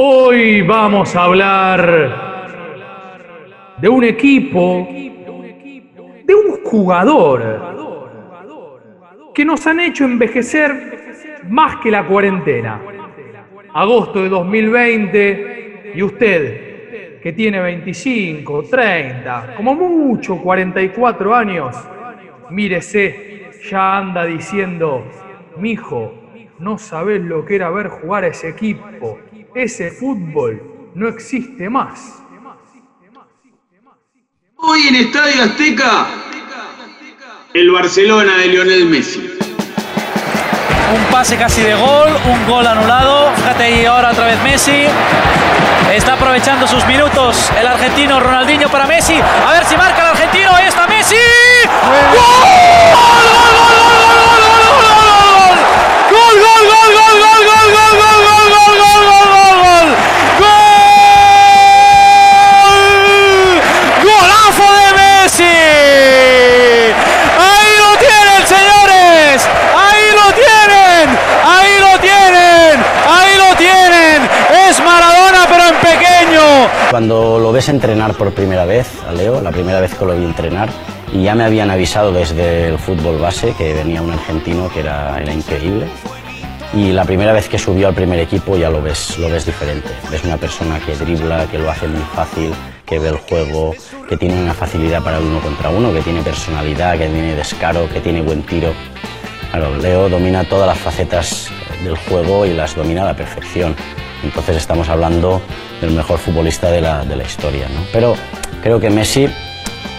Hoy vamos a hablar de un equipo, de un jugador que nos han hecho envejecer más que la cuarentena. Agosto de 2020 y usted, que tiene 25, 30, como mucho 44 años, mírese, ya anda diciendo, mijo, no sabes lo que era ver jugar a ese equipo, ese fútbol no existe más. Hoy en Estadio Azteca, el Barcelona de Lionel Messi. Un pase casi de gol, un gol anulado. Fíjate ahí ahora otra vez Messi. Está aprovechando sus minutos el argentino Ronaldinho para Messi. A ver si marca el argentino. Ahí está Messi. ¡Gol! ¡Gol, Cuando lo ves entrenar por primera vez, a Leo, la primera vez que lo vi entrenar, y ya me habían avisado desde el fútbol base que venía un argentino que era, era increíble. Y la primera vez que subió al primer equipo ya lo ves, lo ves diferente. Ves una persona que dribla, que lo hace muy fácil, que ve el juego, que tiene una facilidad para el uno contra uno, que tiene personalidad, que tiene descaro, que tiene buen tiro. Claro, Leo domina todas las facetas del juego y las domina a la perfección. Entonces estamos hablando del mejor futbolista de la, de la historia. ¿no? Pero creo que Messi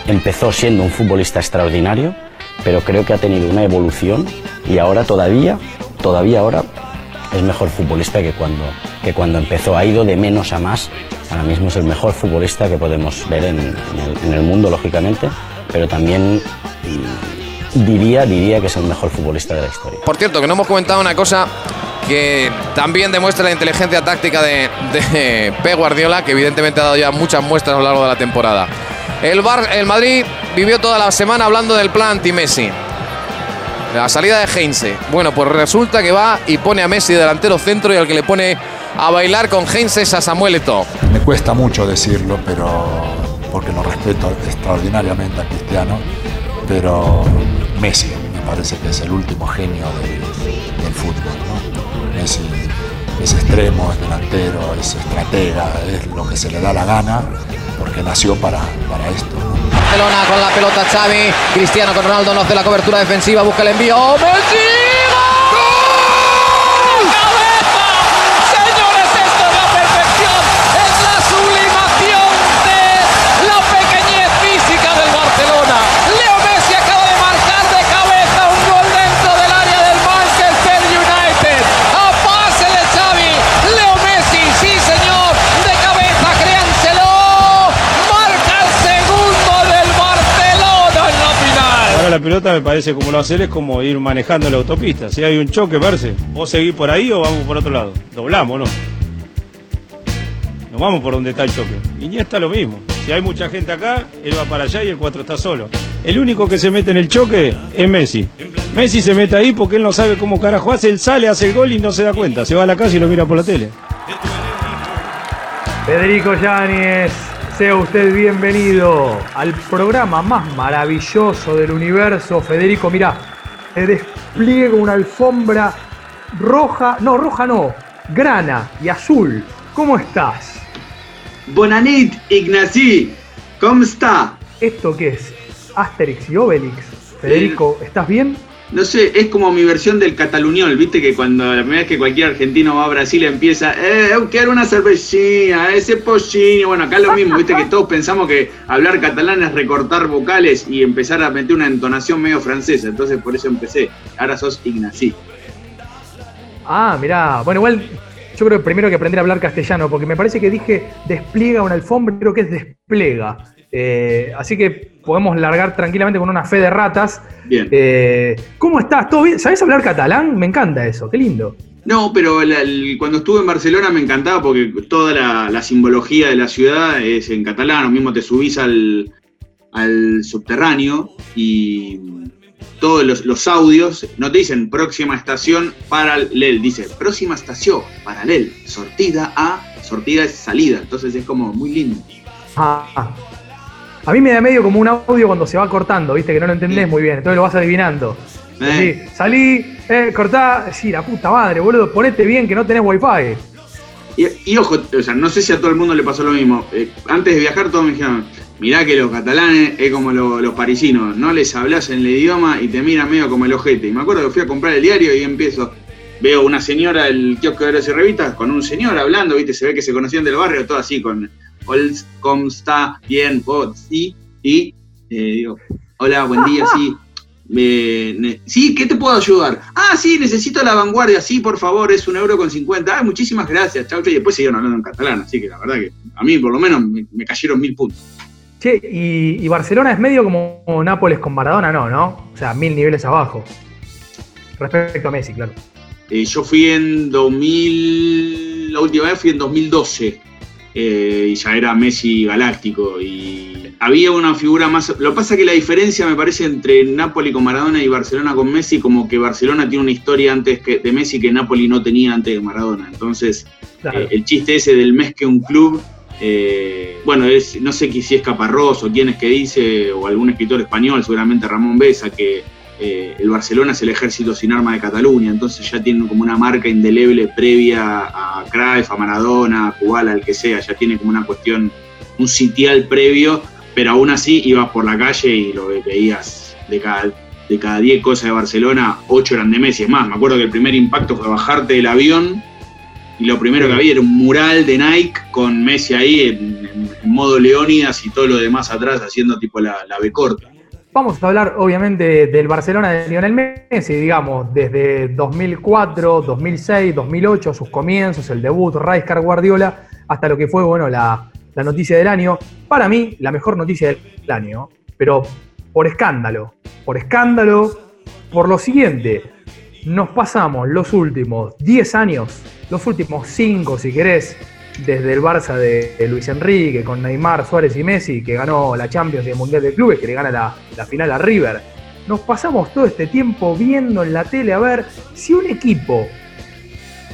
empezó siendo un futbolista extraordinario, pero creo que ha tenido una evolución y ahora todavía, todavía ahora es mejor futbolista que cuando, que cuando empezó. Ha ido de menos a más. Ahora mismo es el mejor futbolista que podemos ver en, en el, el mundo, lógicamente, pero también mm, diría, diría que es el mejor futbolista de la historia. Por cierto, que no hemos comentado una cosa que también demuestra la inteligencia táctica de, de Pep Guardiola, que evidentemente ha dado ya muchas muestras a lo largo de la temporada. El, Bar, el Madrid vivió toda la semana hablando del plan anti-Messi. La salida de Heinze. Bueno, pues resulta que va y pone a Messi delantero centro y al que le pone a bailar con Heinze es a Samuel Eto'o. Me cuesta mucho decirlo, pero porque lo respeto extraordinariamente a Cristiano, pero Messi me parece que es el último genio del, fútbol. Es extremo, es delantero, es estratega, es lo que se le da la gana, porque nació para, para esto. Barcelona con la pelota Xavi, Cristiano con Ronaldo no hace la cobertura defensiva, busca el envío. ¡Oh, Messi! Pelota me parece como lo hacer es como ir manejando la autopista. Si hay un choque, parece. O seguir por ahí o vamos por otro lado. Doblamos, ¿no? Nos vamos por donde está el choque. Iniesta lo mismo. Si hay mucha gente acá, él va para allá y el 4 está solo. El único que se mete en el choque es Messi. Messi se mete ahí porque él no sabe cómo carajo hace. Él sale, hace el gol y no se da cuenta. Se va a la casa y lo mira por la tele. Federico Yáñez, sea usted bienvenido al programa más maravilloso del universo. Federico, mira, te despliego una alfombra roja, no, roja no, grana y azul. ¿Cómo estás? Bonanit, Ignací, ¿cómo está? ¿Esto qué es? Asterix y Obelix. Federico, ¿estás bien? No sé, es como mi versión del cataluñol, viste que cuando la primera vez que cualquier argentino va a Brasil empieza, eh, quiero una cervecina, ese pochini, bueno, acá lo mismo, viste que todos pensamos que hablar catalán es recortar vocales y empezar a meter una entonación medio francesa, entonces por eso empecé, ahora sos Ignací. Ah, mirá, bueno, igual yo creo que primero que aprender a hablar castellano, porque me parece que dije despliega una alfombra, creo que es desplega. Eh, así que podemos largar tranquilamente con una fe de ratas. Bien. Eh, ¿Cómo estás? ¿Todo bien? ¿Sabés hablar catalán? Me encanta eso, qué lindo. No, pero la- el- cuando estuve en Barcelona me encantaba porque toda la, la simbología de la ciudad es en catalán, o mismo te subís al, al subterráneo y todos los, los audios no te dicen próxima estación paralel, dice próxima estación paralel, sortida a sortida es salida, entonces es como muy lindo. Ah, a mí me da medio como un audio cuando se va cortando, viste, que no lo entendés muy bien, entonces lo vas adivinando. Así, salí, eh, cortá, sí, la puta madre, boludo, ponete bien que no tenés wifi. Y, y ojo, o sea, no sé si a todo el mundo le pasó lo mismo. Eh, antes de viajar todos me dijeron, mirá que los catalanes es como lo- los parisinos, no les hablas en el idioma y te miran medio como el ojete. Y me acuerdo que fui a comprar el diario y empiezo, veo una señora del kiosco de diarios y revistas con un señor hablando, viste, se ve que se conocían del barrio, todo así con Hola, ¿cómo está? Bien, vos, sí, y eh, digo, hola, buen día, sí. Eh, sí, ¿qué te puedo ayudar? Ah, sí, necesito la vanguardia, sí, por favor, es un euro con 50. Ah, muchísimas gracias, chau, chau. Y después siguieron hablando en catalán, así que la verdad que a mí por lo menos me, me cayeron mil puntos. Che, y, y Barcelona es medio como Nápoles con Maradona, no, ¿no? O sea, mil niveles abajo. Respecto a Messi, claro. Eh, yo fui en 2000, la última vez fui en 2012 eh, y ya era Messi galáctico y había una figura más... Lo que pasa que la diferencia me parece entre Napoli con Maradona y Barcelona con Messi como que Barcelona tiene una historia antes que, de Messi que Napoli no tenía antes de Maradona. Entonces Claro. eh, el chiste ese del mes que un club... eh, bueno, es, no sé si es Caparrós o quién es que dice, o algún escritor español, seguramente Ramón Besa, que eh, el Barcelona es el ejército sin arma de Cataluña, entonces ya tiene como una marca indeleble previa a Cruyff, a Maradona, a Kubala, al que sea, ya tiene como una cuestión, un sitial previo, pero aún así ibas por la calle y lo ve- veías de cada, de cada 10 cosas de Barcelona, 8 eran de Messi. Es más, me acuerdo que el primer impacto fue bajarte del avión y lo primero que había era un mural de Nike con Messi ahí en modo Leónidas y todo lo demás atrás haciendo tipo la, la B corta. Vamos a hablar obviamente del Barcelona de Lionel Messi, digamos, desde 2004, 2006, 2008, sus comienzos, el debut, Rijkaard Guardiola, hasta lo que fue, bueno, la, la noticia del año. Para mí, la mejor noticia del año, pero por escándalo, por escándalo, por lo siguiente, nos pasamos los últimos 10 años, los últimos 5 si querés, desde el Barça de Luis Enrique, con Neymar, Suárez y Messi, que ganó la Champions y el Mundial de Clubes, que le gana la, final a River. Nos pasamos todo este tiempo viendo en la tele a ver si un equipo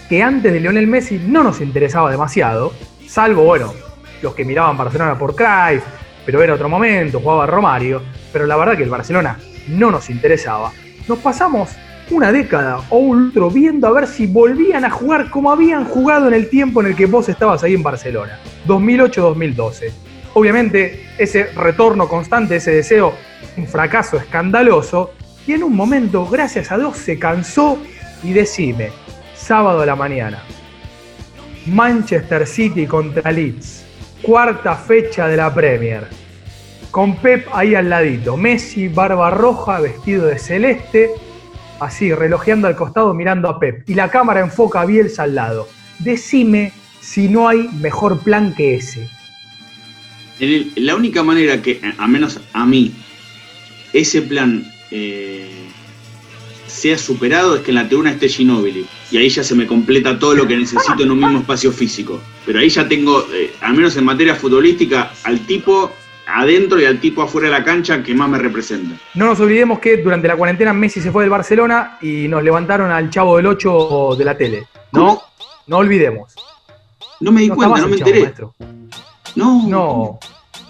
que antes de Lionel Messi no nos interesaba demasiado, salvo, bueno, los que miraban Barcelona por Cruyff, pero era otro momento, jugaba Romario, pero la verdad que el Barcelona no nos interesaba. Nos pasamos una década o un otro viendo a ver si volvían a jugar como habían jugado en el tiempo en el que vos estabas ahí en Barcelona, 2008-2012. Obviamente ese retorno constante, ese deseo, un fracaso escandaloso, y en un momento, gracias a Dios, se cansó y decime, sábado a la mañana, Manchester City contra Leeds, cuarta fecha de la Premier, con Pep ahí al ladito, Messi, barba roja, vestido de celeste, así, relojeando al costado, mirando a Pep. Y la cámara enfoca a Bielsa al lado. Decime si no hay mejor plan que ese. La única manera que, a menos a mí, ese plan eh, sea superado es que en la tribuna esté Ginóbili. Y ahí ya se me completa todo lo que necesito en un mismo espacio físico. Pero ahí ya tengo, eh, al menos en materia futbolística, al tipo adentro y al tipo afuera de la cancha que más me representa. No nos olvidemos que durante la cuarentena Messi se fue del Barcelona y nos levantaron al chavo del 8 de la tele. ¿No? ¿Cómo? No olvidemos. No me di No cuenta, no me Chavo, enteré. maestro. No, No,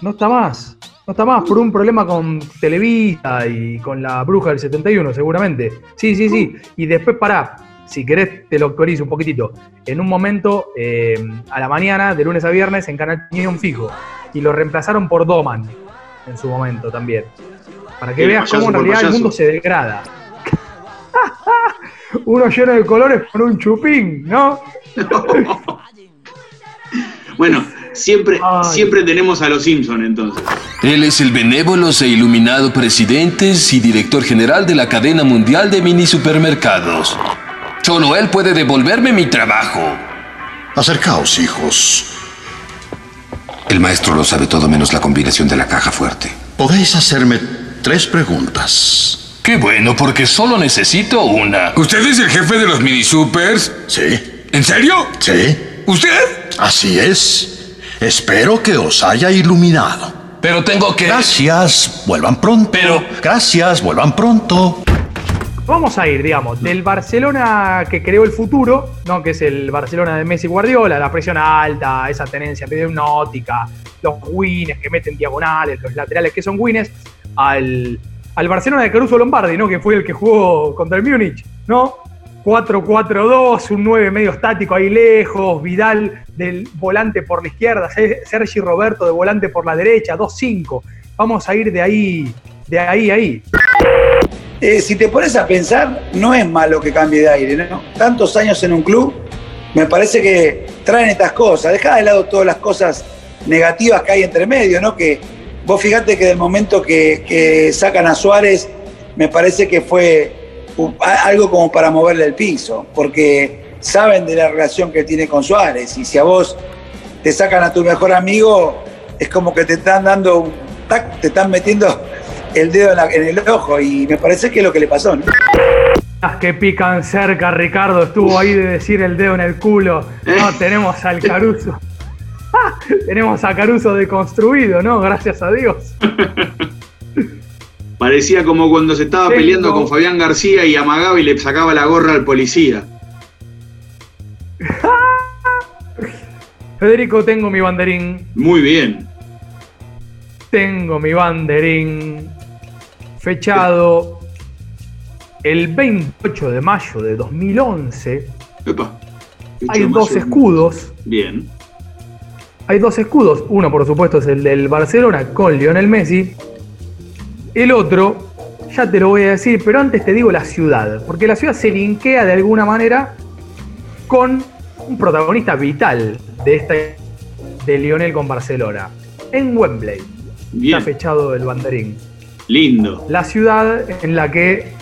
no está más. No está más por un problema con Televisa y con la bruja del 71, seguramente. Sí, sí, sí. Y después, pará, si querés te lo actualizo un poquitito. En un momento, eh, a la mañana, de lunes a viernes, en Canal tenía un fijo. Y lo reemplazaron por Doman en su momento también. Para que El veas cómo en realidad el mundo se degrada. Uno lleno de colores con un chupín, ¿no? Bueno, siempre, Ay. siempre tenemos a los Simpson entonces. Él es el benévolo e iluminado presidente y director general de la cadena mundial de mini supermercados. Solo él puede devolverme mi trabajo. Acercaos, hijos. El maestro lo sabe todo menos la combinación de la caja fuerte. Podéis hacerme tres preguntas. Qué bueno, porque solo necesito una. ¿Usted es el jefe de los mini supers? ¿Sí? ¿En serio? ¿Sí? ¿Usted? Así es. Espero que os haya iluminado. Pero tengo que... Gracias. Vuelvan pronto. Pero- Gracias. Vuelvan pronto. Vamos a ir, digamos, del Barcelona que creó el futuro, ¿no? que es el Barcelona de Messi Guardiola, la presión alta, esa tenencia hipnótica, los wins que meten diagonales, los laterales que son wins, al, al Barcelona de Caruso Lombardi, ¿no? que fue el que jugó contra el Múnich, ¿no? 4-4-2, un 9 medio estático ahí lejos, Vidal del volante por la izquierda, Sergi Roberto de volante por la derecha, 2-5. Vamos a ir de ahí, de ahí ahí. Eh, si te pones a pensar, no es malo que cambie de aire, ¿no? Tantos años en un club, me parece que traen estas cosas. Deja de lado todas las cosas negativas que hay entre medio, ¿no? Que vos fíjate que del momento que, que sacan a Suárez, me parece que fue algo como para moverle el piso, porque saben de la relación que tiene con Suárez y si a vos te sacan a tu mejor amigo, es como que te están dando un te están metiendo el dedo en, el ojo y me parece que es lo que le pasó. Las que pican cerca, Ricardo estuvo ahí de decir el dedo en el culo. No, tenemos al Caruso. tenemos a Caruso deconstruido, ¿no? Gracias a Dios. Parecía como cuando se estaba peleando con Fabián García y amagaba y le sacaba la gorra al policía. Federico, tengo mi banderín. Muy bien. Tengo mi banderín fechado el 28 de mayo de 2011. Hay dos escudos. Bien. Hay dos escudos. Uno, por supuesto, es el del Barcelona con Lionel Messi el otro, ya te lo voy a decir, pero antes te digo la ciudad, porque la ciudad se linkea de alguna manera con un protagonista vital de este de Lionel con Barcelona, en Wembley. Bien. Está fechado el banderín. Lindo. La ciudad en la que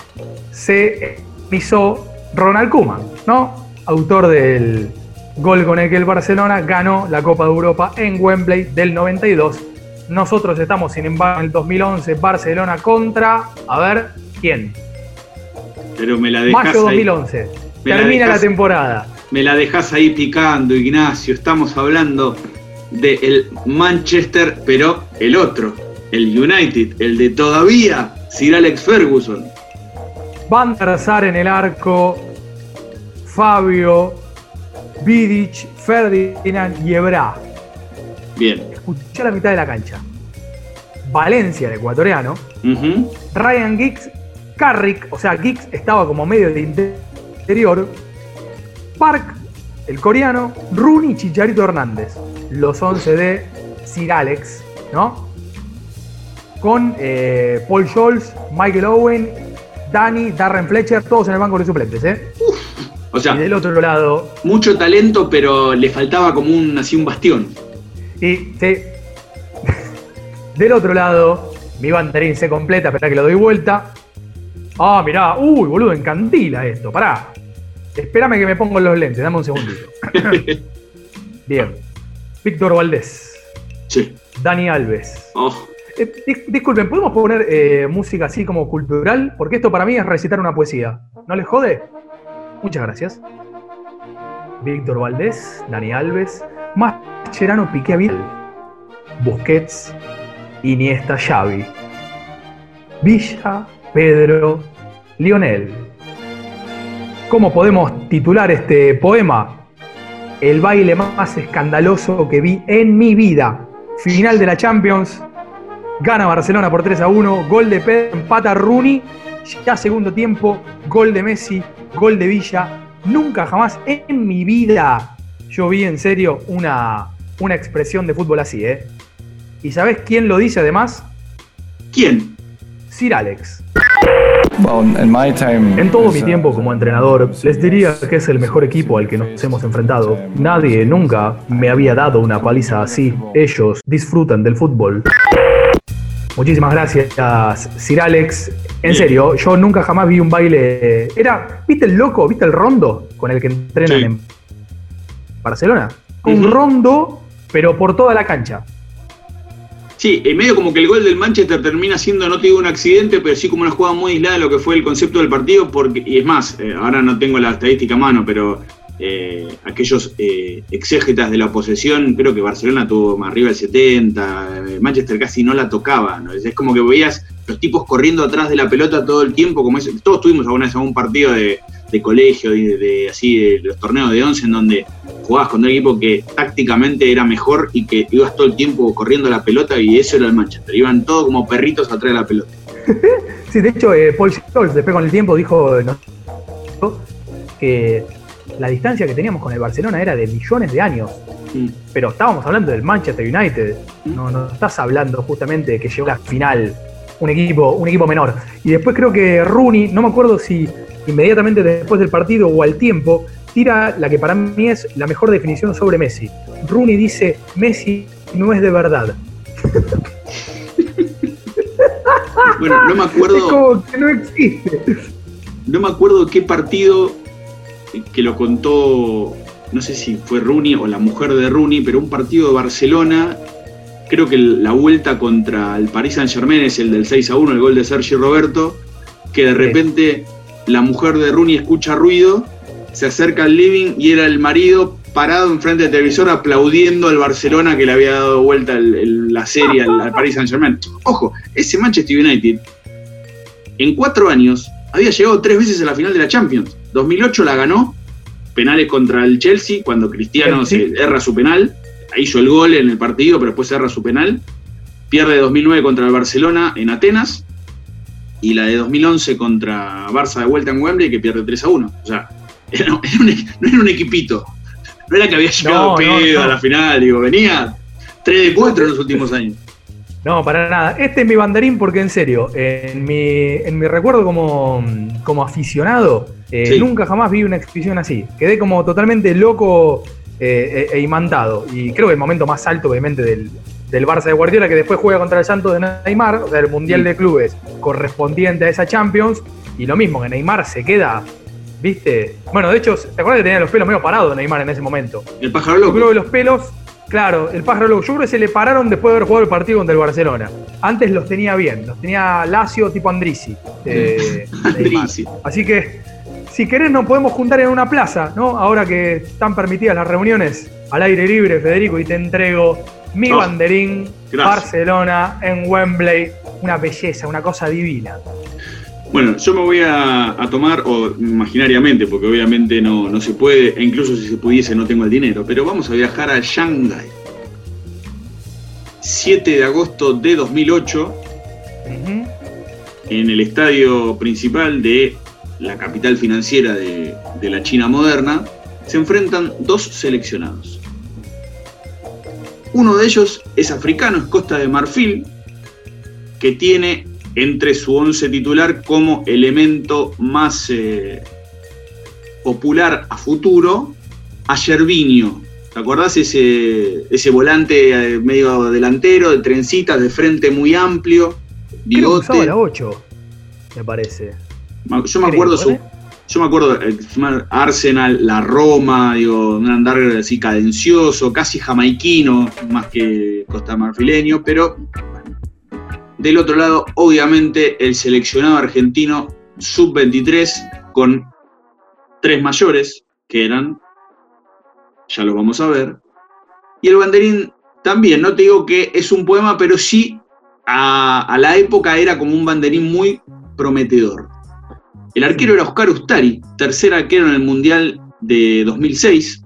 se pisó Ronald Koeman, ¿no? Autor del gol con el que el Barcelona ganó la Copa de Europa en Wembley del 92 nosotros estamos, sin embargo, en el 2011, Barcelona contra, a ver, ¿quién? Pero me la dejas Mayo 2011. Termina la, temporada. Me la dejas ahí picando, Ignacio. Estamos hablando del Manchester, pero el otro, el United, el de todavía, Sir Alex Ferguson. Van der en el arco, Fabio, Vidic, Ferdinand y Ebra. Bien escuché la mitad de la cancha. Valencia, el ecuatoriano. Ryan Giggs, Carrick, o sea, Giggs estaba como medio de interior. Park, el coreano. Rooney, Chicharito Hernández. Los 11 de Sir Alex, ¿no? Con eh, Paul Scholes, Michael Owen, Danny, Darren Fletcher, todos en el banco de suplentes, ¿eh? O sea, y del otro lado. Mucho talento, pero le faltaba como un, así un bastión. Y sí. Del otro lado, mi banderín se completa, espera que lo doy vuelta. Ah, mirá, uy, boludo, encantila esto, pará. Espérame que me pongo los lentes, dame un segundito. Bien. Víctor Valdés. Sí. Dani Alves. Oh. Eh, disculpen, ¿podemos poner eh, música así como cultural? Porque esto para mí es recitar una poesía. ¿No les jode? Muchas gracias. Víctor Valdés, Dani Alves, Mascherano, Piqué Vidal, Busquets, Iniesta, Xavi, Villa, Pedro, Lionel. ¿Cómo podemos titular este poema? El baile más escandaloso que vi en mi vida. Final de la Champions. Gana Barcelona por 3 a 1. Gol de Pedro, empata Rooney. Ya segundo tiempo. Gol de Messi. Gol de Villa. Nunca jamás en mi vida yo vi en serio una, una expresión de fútbol así, ¿eh? ¿Y sabes quién lo dice además? ¿Quién? Sir Alex. En todo mi tiempo como entrenador, les diría que es el mejor equipo al que nos hemos enfrentado. Nadie nunca me había dado una paliza así. Ellos disfrutan del fútbol. Muchísimas gracias, Sir Alex. En serio, yo nunca jamás vi un baile. Era, ¿viste el loco? ¿Viste el rondo con el que entrenan en Barcelona. Un rondo, pero por toda la cancha. Sí, en medio como que el gol del Manchester termina siendo, no te digo un accidente, pero sí como una jugada muy aislada de lo que fue el concepto del partido, porque, y es más, eh, ahora no tengo la estadística a mano, pero eh, aquellos eh, exégetas de la posesión, creo que Barcelona tuvo más arriba del 70, eh, Manchester casi no la tocaba, ¿no? es, como que veías los tipos corriendo atrás de la pelota todo el tiempo, como es, todos tuvimos alguna vez algún partido de, colegio, de, de- así de los torneos de 11 en donde jugabas con un equipo que tácticamente era mejor y que ibas todo el tiempo corriendo la pelota y eso era el Manchester, iban todos como perritos atrás de la pelota. Sí, de hecho, eh, Paul Scholes, después con el tiempo, dijo que la distancia que teníamos con el Barcelona era de millones de años. Pero estábamos hablando del Manchester United. No, no estás hablando justamente de que llegó a la final un equipo, un equipo menor. Y después creo que Rooney, no me acuerdo si inmediatamente después del partido o al tiempo, tira la que para mí es la mejor definición sobre Messi. Rooney dice, Messi no es de verdad. Bueno, no me acuerdo. Es como que no existe. No me acuerdo qué partido que lo contó, no sé si fue Rooney o la mujer de Rooney, pero un partido de Barcelona, creo que la vuelta contra el Paris Saint Germain es el del 6 a 1, el gol de Sergi Roberto, que de repente la mujer de Rooney escucha ruido, se acerca al living y era el marido parado enfrente del televisor aplaudiendo al Barcelona que le había dado vuelta el- el- la serie al, al Paris Saint Germain. Ojo, ese Manchester United en cuatro años había llegado tres veces a la final de la Champions. 2008 la ganó, penales contra el Chelsea, cuando Cristiano se erra su penal, hizo el gol en el partido, pero después erra su penal. Pierde 2009 contra el Barcelona en Atenas, y la de 2011 contra Barça de vuelta en Wembley, que pierde 3 a 1. O sea, era- era un no era un equipito. No era que había llegado No, no, pedo no. a la final, digo, venía 3 de 4 en los últimos años. No, para nada. Este es mi banderín porque en serio, en mi, en mi recuerdo como, como aficionado, eh, Sí. nunca jamás vi una exhibición así. Quedé como totalmente loco eh, e, e imantado. Y creo que el momento más alto, obviamente, del, del Barça de Guardiola, que después juega contra el Santos de Neymar, o sea, el Mundial Sí. de Clubes correspondiente a esa Champions. Y lo mismo, que Neymar se queda, ¿viste? Bueno, de hecho, ¿te acuerdas que tenía los pelos medio parados Neymar en ese momento? El pájaro Yo loco. creo que los pelos, claro, el pájaro loco. Yo creo que se le pararon después de haber jugado el partido contra el Barcelona. Antes los tenía bien, los tenía lacio tipo Andrisi. eh. Así que, si querés, nos podemos juntar en una plaza, ¿no? Ahora que están permitidas las reuniones al aire libre, Federico, y te entrego mi Oh, banderín, gracias. Barcelona, en Wembley. Una belleza, una cosa divina. Bueno, yo me voy a, a tomar, o imaginariamente, porque obviamente no, no se puede, e incluso si se pudiese no tengo el dinero, pero vamos a viajar a Shanghái. 7 de agosto de 2008, en el estadio principal de la capital financiera de, de la China moderna, se enfrentan dos seleccionados. Uno de ellos es africano, es Costa de Marfil, que tiene entre su once titular como elemento más eh, popular a futuro a Gervinho. ¿Te acordás ese, ese volante eh, medio delantero, de trencitas, de frente muy amplio, Creo que bigote? la 8, me parece. Yo me acuerdo su, yo me acuerdo Arsenal, la Roma, digo, un andar así cadencioso, casi jamaiquino, más que costamarfileño, pero. Del otro lado, obviamente, el seleccionado argentino sub-23 con tres mayores, que eran, ya lo vamos a ver, y el banderín también, no te digo que es un poema, pero sí a, a la época era como un banderín muy prometedor. El arquero era Oscar Ustari, tercer arquero en el Mundial de 2006.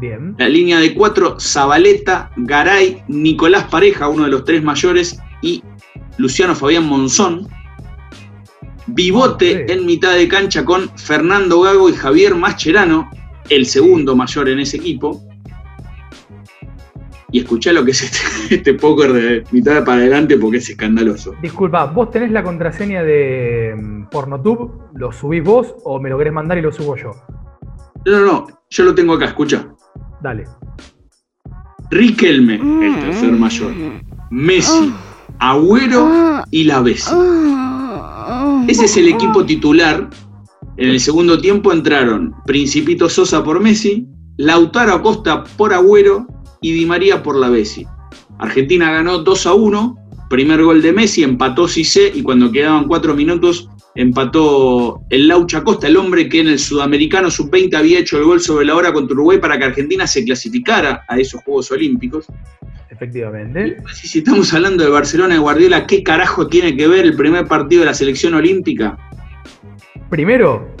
Bien. La línea de cuatro, Zabaleta, Garay, Nicolás Pareja, uno de los tres mayores, Luciano Fabián Monzón. Bibote en mitad de cancha con Fernando Gago y Javier Mascherano, el segundo mayor en ese equipo. Y escuchá lo que es este, este póker de mitad para adelante porque es escandaloso. Disculpa, ¿vos tenés la contraseña de mm, Pornotube? ¿Lo subís vos o me lo querés mandar y lo subo yo? No, no, no, yo lo tengo acá, escucha. Dale. Riquelme, el tercer mayor. Messi, Agüero y la Bessi. Ese es el equipo titular. En el segundo tiempo entraron Principito Sosa por Messi, Lautaro Acosta por Agüero y Di María por la Bessi. Argentina ganó 2 a 1, primer gol de Messi, empató Cissé y cuando quedaban 4 minutos empató el Laucha Costa, el hombre que en el Sudamericano Sub-20 había hecho el gol sobre la hora contra Uruguay para que Argentina se clasificara a esos Juegos Olímpicos. Efectivamente. Si, si estamos hablando de Barcelona y Guardiola, ¿qué carajo tiene que ver el primer partido de la selección olímpica? Primero,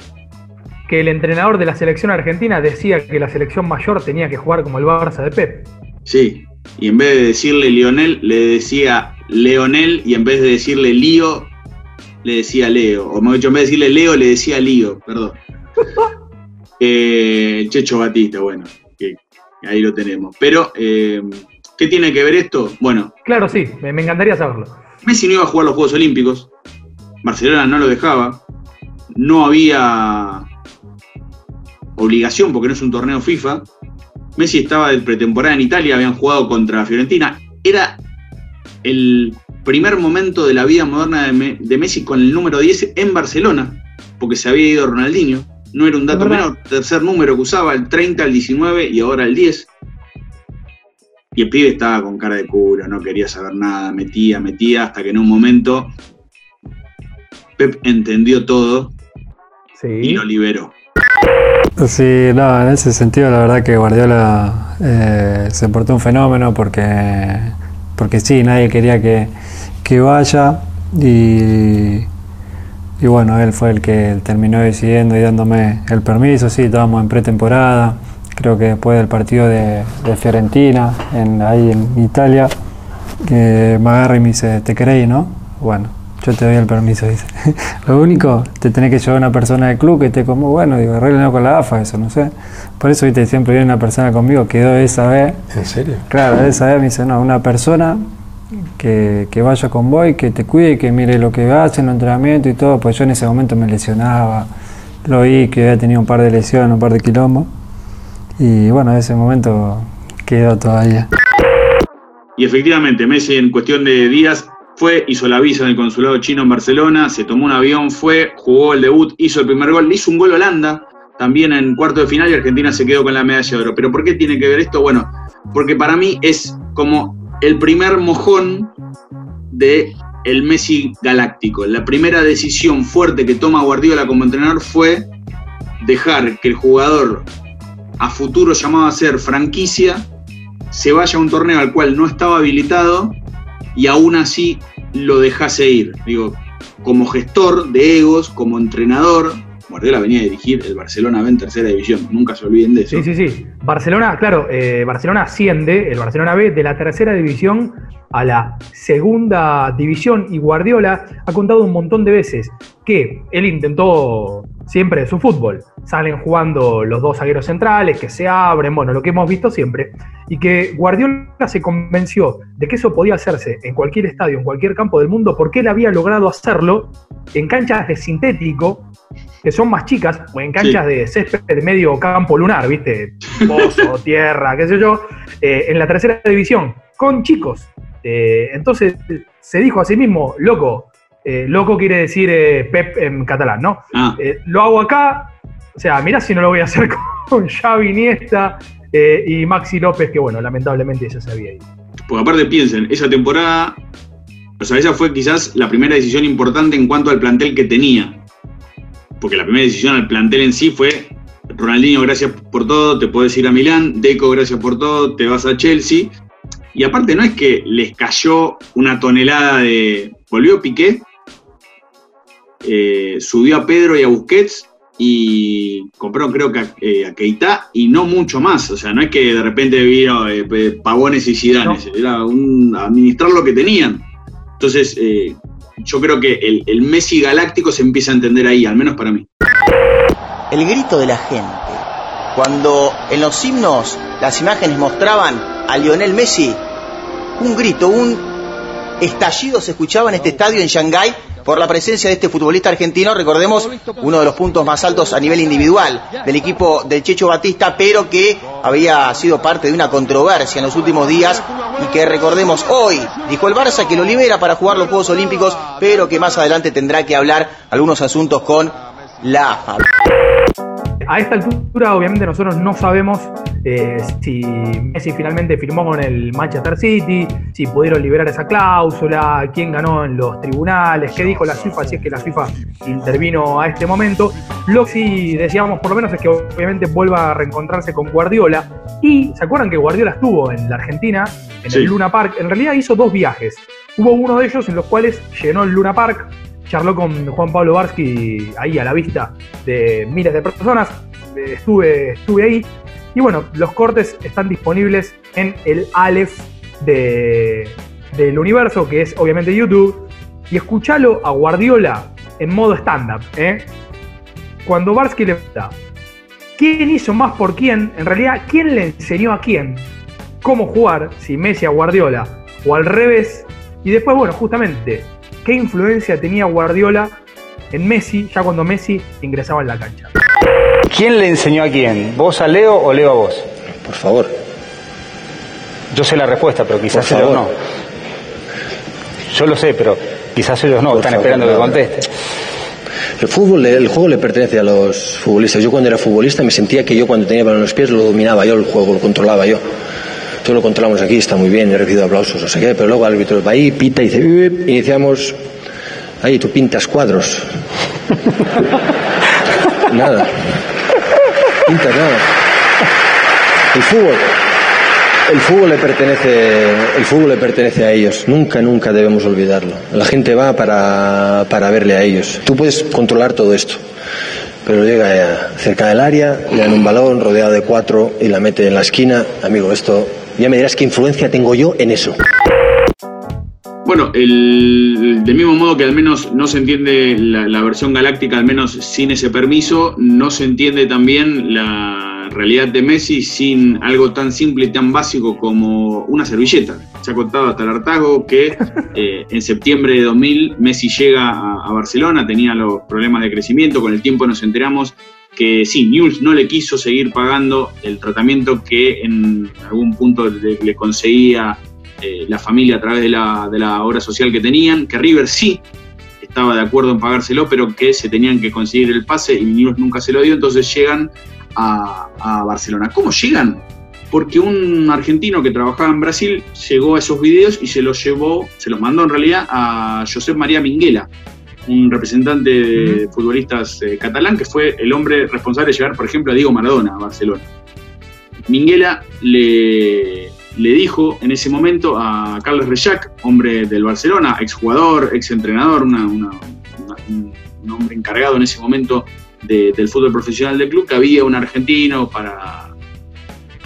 que el entrenador de la selección argentina decía que la selección mayor tenía que jugar como el Barça de Pep. Sí, y en vez de decirle Lionel, le decía Leonel, y en vez de decirle Lío, le decía Leo. O mejor dicho, en vez de decirle Leo, le decía Lío, perdón. Eh, Checho Batista, bueno, que ahí lo tenemos. Pero, eh, ¿qué tiene que ver esto? Bueno, Claro, sí, me, me encantaría saberlo. Messi no iba a jugar los Juegos Olímpicos, Barcelona no lo dejaba, no había obligación porque no es un torneo FIFA. Messi estaba de pretemporada en Italia, habían jugado contra Fiorentina. Era el primer momento de la vida moderna de, Me- de Messi con el número 10 en Barcelona, porque se había ido Ronaldinho. No era un dato menor, tercer número que usaba, el 30, el 19 y ahora el 10. Y el pibe estaba con cara de culo, no quería saber nada, metía, metía, hasta que en un momento Pep entendió todo y lo liberó. Sí, no, en ese sentido la verdad que Guardiola eh, se portó un fenómeno porque, porque sí, nadie quería que, que vaya y, y bueno, él fue el que terminó decidiendo y dándome el permiso, sí, estábamos en pretemporada, creo que después del partido de, de Fiorentina, en, ahí en Italia, que me agarra y me dice, ¿te querés, no? Bueno, yo te doy el permiso, dice. Lo único, te tenés que llevar una persona del club que esté como, bueno, digo, arreglenlo con la AFA, eso, no sé. Por eso, viste, siempre viene una persona conmigo, quedó esa vez. ¿En serio? Claro, esa vez me dice, no, una persona que, vaya con vos y que te cuide y que mire lo que hace en el entrenamiento y todo, pues yo en ese momento me lesionaba, lo vi que había tenido un par de lesiones, un par de quilombos. Y bueno, en ese momento quedó todavía. Y efectivamente, Messi en cuestión de días fue, hizo la visa en el consulado chino en Barcelona, se tomó un avión, fue, jugó el debut, hizo el primer gol, le hizo un gol Holanda, también en cuarto de final y Argentina se quedó con la medalla de oro. ¿Pero por qué tiene que ver esto? Bueno, porque para mí es como el primer mojón de el Messi galáctico. La primera decisión fuerte que toma Guardiola como entrenador fue dejar que el jugador a futuro llamado a ser franquicia se vaya a un torneo al cual no estaba habilitado y aún así lo dejase ir. Digo, como gestor de egos, como entrenador, Guardiola venía a dirigir el Barcelona B en tercera división, nunca se olviden de eso. Sí, sí, sí. Barcelona, claro, eh, Barcelona asciende, el Barcelona B, de la tercera división a la segunda división y Guardiola ha contado un montón de veces que él intentó siempre su fútbol. Salen jugando los dos zagueros centrales, que se abren, bueno, lo que hemos visto siempre. Y que Guardiola se convenció de que eso podía hacerse en cualquier estadio, en cualquier campo del mundo, porque él había logrado hacerlo en canchas de sintético, que son más chicas, o en canchas Sí. de césped de medio campo lunar, ¿viste? Pozo, tierra, qué sé yo, eh, en la tercera división, con chicos. Eh, entonces se dijo a sí mismo, loco, eh, loco quiere decir Pep en catalán, ¿no? Ah. Lo hago acá, o sea, mirá si no lo voy a hacer con Xavi Iniesta y Maxi López, que bueno, lamentablemente ya se había ido. Porque aparte piensen, esa temporada, o sea, esa fue quizás la primera decisión importante en cuanto al plantel que tenía. Porque la primera decisión al plantel en sí fue, Ronaldinho, gracias por todo, te puedes ir a Milán, Deco, gracias por todo, te vas a Chelsea. Y aparte no es que les cayó una tonelada de... Volvió Piqué, eh, subió a Pedro y a Busquets y compró creo que a, eh, a Keita y no mucho más. O sea, no es que de repente vino eh, Pavones y Zidanes, era un, administrar lo que tenían. Entonces, eh, yo creo que el, el Messi galáctico se empieza a entender ahí, al menos para mí. el grito de la gente. Cuando en los himnos las imágenes mostraban a Lionel Messi, un grito, un estallido se escuchaba en este estadio en Shanghái por la presencia de este futbolista argentino, recordemos, uno de los puntos más altos a nivel individual del equipo del Checho Batista, pero que había sido parte de una controversia en los últimos días y que recordemos hoy, dijo el Barça que lo libera para jugar los Juegos Olímpicos, pero que más adelante tendrá que hablar algunos asuntos con la AFA. A esta altura, obviamente, nosotros no sabemos eh, si Messi finalmente firmó con el Manchester City, si pudieron liberar esa cláusula, quién ganó en los tribunales, qué dijo la FIFA, si es que la FIFA intervino a este momento. Lo que sí decíamos, por lo menos, es que obviamente vuelva a reencontrarse con Guardiola. Y se acuerdan que Guardiola estuvo en la Argentina, en el Luna Park. En realidad hizo dos viajes. Hubo uno de ellos en los cuales llenó el Luna Park charló con Juan Pablo Barsky ahí a la vista de miles de personas. Estuve, estuve ahí. Y bueno, los cortes están disponibles en el Aleph de, del universo, que es obviamente YouTube. Y escuchalo a Guardiola en modo stand-up. ¿eh? Cuando Barsky le pregunta, ¿quién hizo más por quién? En realidad, ¿quién le enseñó a quién cómo jugar? Si Messi a Guardiola o al revés. Y después, bueno, justamente, qué influencia tenía Guardiola en Messi ya cuando Messi ingresaba en la cancha. ¿Quién le enseñó a quién? ¿Vos a Leo o Leo a vos? Por favor. Yo sé la respuesta, pero quizás ellos no. Yo lo sé, pero quizás ellos no, Por están favor, esperando que conteste. El fútbol, el juego le pertenece a los futbolistas. Yo cuando era futbolista me sentía que yo cuando tenía el balón en los pies lo dominaba yo el juego, lo controlaba yo. Todo lo controlamos aquí, está muy bien, he recibido aplausos, no sé qué, pero luego el árbitro va ahí, pita y dice, decíamos, ahí tú pintas cuadros. nada. Pintas nada. El fútbol, el fútbol le pertenece, el fútbol le pertenece a ellos. Nunca, nunca debemos olvidarlo. La gente va para, para verle a ellos. Tú puedes controlar todo esto, pero llega cerca del área, le dan un balón rodeado de cuatro y la mete en la esquina. Amigo, esto ya me dirás qué influencia tengo yo en eso. Bueno, el, del mismo modo que al menos no se entiende la, la versión galáctica, al menos sin ese permiso, no se entiende también la realidad de Messi sin algo tan simple y tan básico como una servilleta. Se ha contado hasta el hartazgo que eh, en septiembre de 2000 Messi llega a, a Barcelona, tenía los problemas de crecimiento, con el tiempo nos enteramos que sí, Newell's no le quiso seguir pagando el tratamiento que en algún punto le, conseguía eh, la familia a través de la, de la obra social que tenían, que River sí estaba de acuerdo en pagárselo, pero que se tenían que conseguir el pase y Newell's nunca se lo dio, entonces llegan a, Barcelona. ¿Cómo llegan? Porque un argentino que trabajaba en Brasil llegó a esos videos y se los llevó, se los mandó en realidad a Josep María Minguela, un representante de futbolistas eh, catalán, que fue el hombre responsable de llevar, por ejemplo, a Diego Maradona a Barcelona. Minguela le, le dijo en ese momento a Carlos Rechac, hombre del Barcelona, exjugador, exentrenador, una, una, una- un, un hombre encargado en ese momento de- del fútbol profesional del club, que había un argentino para,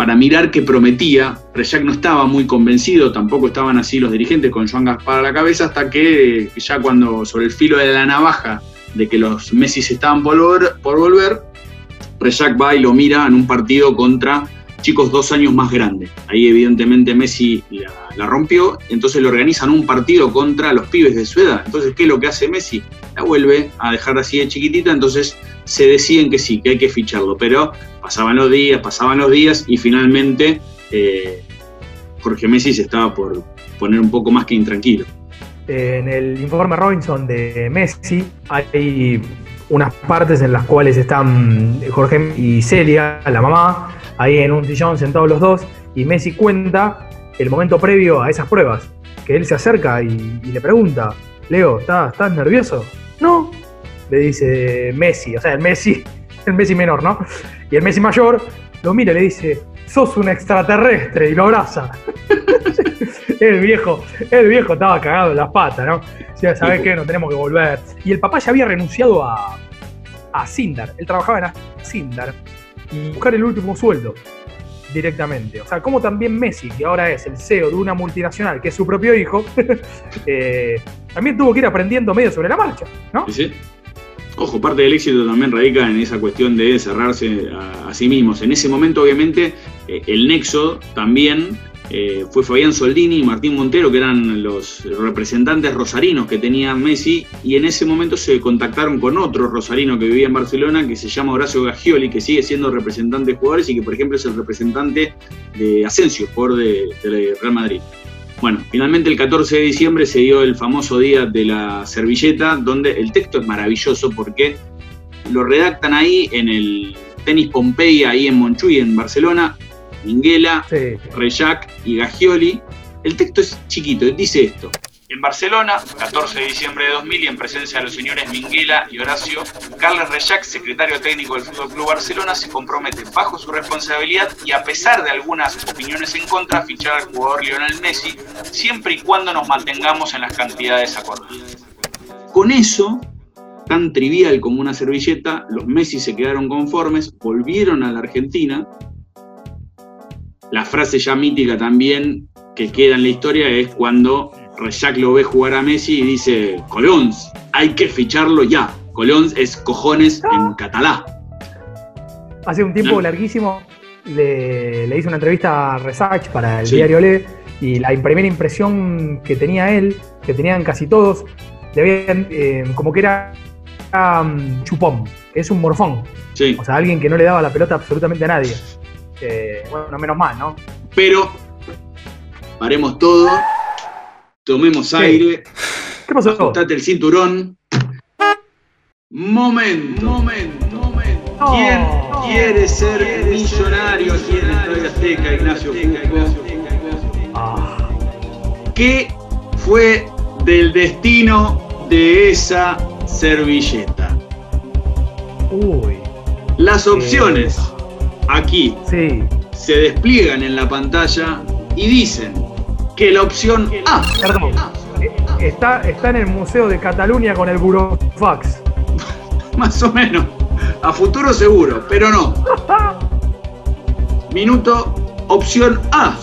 para mirar que prometía. Rechac no estaba muy convencido, tampoco estaban así los dirigentes con Joan Gaspar a la cabeza, hasta que ya cuando sobre el filo de la navaja de que los Messi estaban por volver, por volver Rechac va y lo mira en un partido contra chicos dos años más grandes. Ahí evidentemente Messi la, la rompió, entonces le organizan un partido contra los pibes de su edad. Entonces, ¿qué es lo que hace Messi? La vuelve a dejar así de chiquitita, entonces se deciden que sí, que hay que ficharlo. Pero pasaban los días, pasaban los días y finalmente eh, Jorge Messi se estaba por poner un poco más que intranquilo. En el informe Robinson de Messi hay unas partes en las cuales están Jorge y Celia, la mamá, ahí en un sillón sentados los dos, y Messi cuenta el momento previo a esas pruebas, que él se acerca y, y le pregunta, Leo, ¿estás, ¿estás nervioso? No, le dice Messi, o sea, el Messi, el Messi menor, ¿no? Y el Messi mayor lo mira y le dice, sos un extraterrestre, y lo abraza. el viejo, el viejo estaba cagado en las patas, ¿no? O sea, ¿sabes qué? No tenemos que volver. Y el papá ya había renunciado a, a Sindar. Él trabajaba en Sindar y buscar el último sueldo directamente. O sea, como también Messi, que ahora es el CEO de una multinacional, que es su propio hijo, eh, también tuvo que ir aprendiendo medio sobre la marcha, ¿no? Sí, sí. Ojo, parte del éxito también radica en esa cuestión de cerrarse a, sí mismos. En ese momento, obviamente, eh, el nexo también eh, fue Fabián Soldini y Martín Montero, que eran los representantes rosarinos que tenía Messi, y en ese momento se contactaron con otro rosarino que vivía en Barcelona, que se llama Horacio Gagioli, que sigue siendo representante de jugadores y que, por ejemplo, es el representante de Asensio, jugador de, de Real Madrid. Bueno, finalmente el 14 de diciembre se dio el famoso día de la servilleta, donde el texto es maravilloso porque lo redactan ahí en el, Tenis Pompeya ahí en Monchuy, en Barcelona, Minguela, Reyac y Gagioli. El texto es chiquito, dice esto. En Barcelona, 14 de diciembre de 2000, y en presencia de los señores Minguela y Horacio, Carles Reyac, secretario técnico del Fútbol Club Barcelona, se compromete bajo su responsabilidad y a pesar de algunas opiniones en contra, fichar al jugador Lionel Messi, siempre y cuando nos mantengamos en las cantidades acordadas. Con eso, tan trivial como una servilleta, los Messi se quedaron conformes, volvieron a la Argentina. La frase ya mítica también que queda en la historia es cuando Rejac lo ve jugar a Messi y dice, Colón, hay que ficharlo ya. Colón es cojones en catalá. Hace un tiempo larguísimo le, le hice una entrevista a Resach para el diario Le y la primera impresión que tenía él, que tenían casi todos, le habían eh, como que era um, chupón, que es un morfón. O sea, alguien que no le daba la pelota absolutamente a nadie. Eh, bueno, menos mal, ¿no? Pero paremos todo Tomemos aire. ¿Qué pasó? Ajustate el cinturón. Momento, momento, momento. ¿Quién quiere ser millonario aquí en el Estadio Azteca, Ignacio ah. ¿Qué fue del destino de esa servilleta? Uy. Las opciones aquí se despliegan en la pantalla y dicen que la opción A. Perdón. Está, está en el Museo de Cataluña con el Burofax. Más o menos. A futuro seguro, pero no. Minuto, opción A.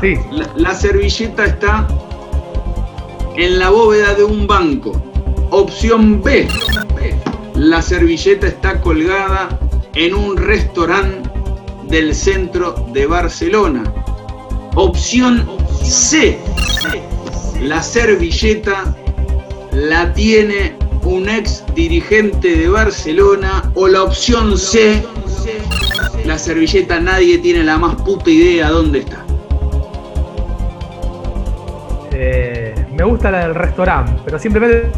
Sí. La, servilleta está en la bóveda de un banco. Opción B. La servilleta está colgada en un restaurante del centro de Barcelona. Opción C. La servilleta la tiene un ex dirigente de Barcelona. O la opción C. La servilleta nadie tiene la más puta idea dónde está. Eh, me gusta la del restaurante, pero simplemente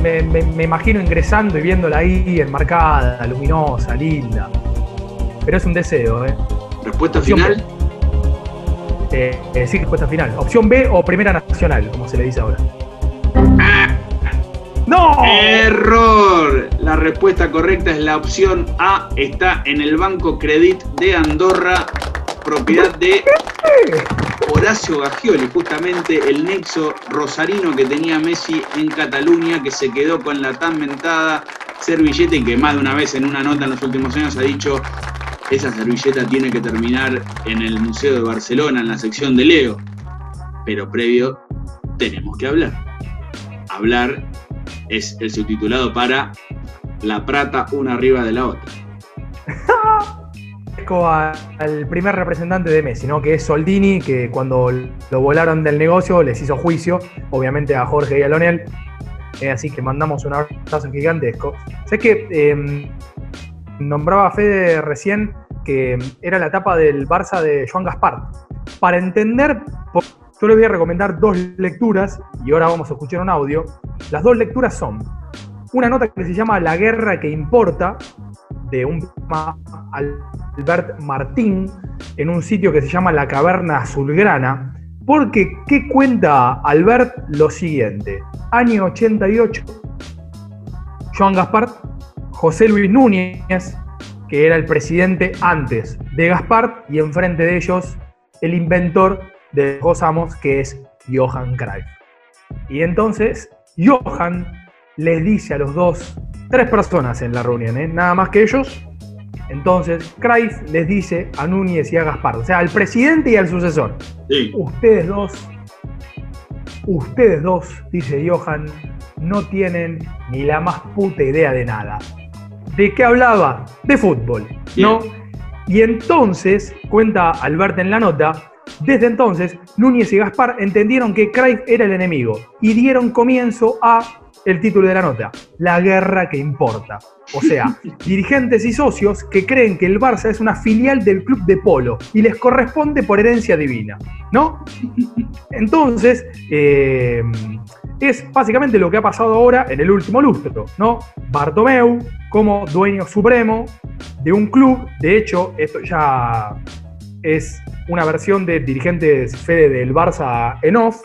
me, me, imagino ingresando y viéndola ahí enmarcada, luminosa, linda. Pero es un deseo, ¿eh? Respuesta final. Eh, sí, respuesta final. Opción B o Primera Nacional, como se le dice ahora. ¡No! Error. La respuesta correcta es la opción A. Está en el Banco Credit de Andorra, propiedad de Horacio Gagioli, justamente el nexo rosarino que tenía Messi en Cataluña, que se quedó con la tan mentada servilleta y que más de una vez en una nota en los últimos años ha dicho esa servilleta tiene que terminar en el Museo de Barcelona, en la sección de Leo. Pero previo, tenemos que hablar. Hablar es el subtitulado para La Prata una arriba de la otra. al primer representante de Messi, ¿no? que es Soldini, que cuando lo volaron del negocio les hizo juicio, obviamente a Jorge y a Lonel. Eh, así que mandamos un abrazo gigantesco. Sé que em, nombraba Fede recién que era la etapa del Barça de Joan Gaspar. Para entender, yo les voy a recomendar dos lecturas, y ahora vamos a escuchar un audio. Las dos lecturas son una nota que se llama La guerra que importa, de un Albert Martín, en un sitio que se llama La Caverna Azulgrana, porque ¿qué cuenta Albert? Lo siguiente, año 88, Joan Gaspar José Luis Núñez, que era el presidente antes de Gaspar, y enfrente de ellos el inventor de los amos, que es Johan Cruyff. Y entonces Johan les dice a los dos, tres personas en la reunión, ¿eh? nada más que ellos. Entonces Cruyff les dice a Núñez y a Gaspar, o sea, al presidente y al sucesor. Ustedes dos, ustedes dos, dice Johan, no tienen ni la más puta idea de nada. ¿De qué hablaba? De fútbol, ¿no? Y entonces, cuenta Albert en la nota, desde entonces, Núñez y Gaspar entendieron que Cruyff era el enemigo y dieron comienzo a el título de la nota, La guerra que importa. O sea, dirigentes y socios que creen que el Barça es una filial del club de polo y les corresponde por herencia divina, ¿no? Entonces, eh, es básicamente lo que ha pasado ahora en el último lustro, ¿no? Bartomeu como dueño supremo de un club, de hecho, esto ya es una versión de dirigentes Fede del Barça en off,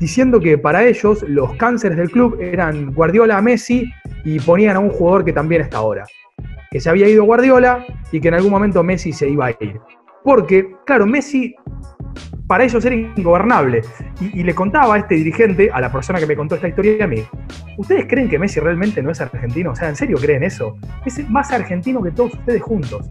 diciendo que para ellos los cánceres del club eran Guardiola, Messi y ponían a un jugador que también está ahora. Que se había ido Guardiola y que en algún momento Messi se iba a ir. Porque, claro, Messi para ellos era ingobernable. Y, le contaba a este dirigente, a la persona que me contó esta historia a mí, ¿ustedes creen que Messi realmente no es argentino? O sea, ¿en serio creen eso? Es más argentino que todos ustedes juntos.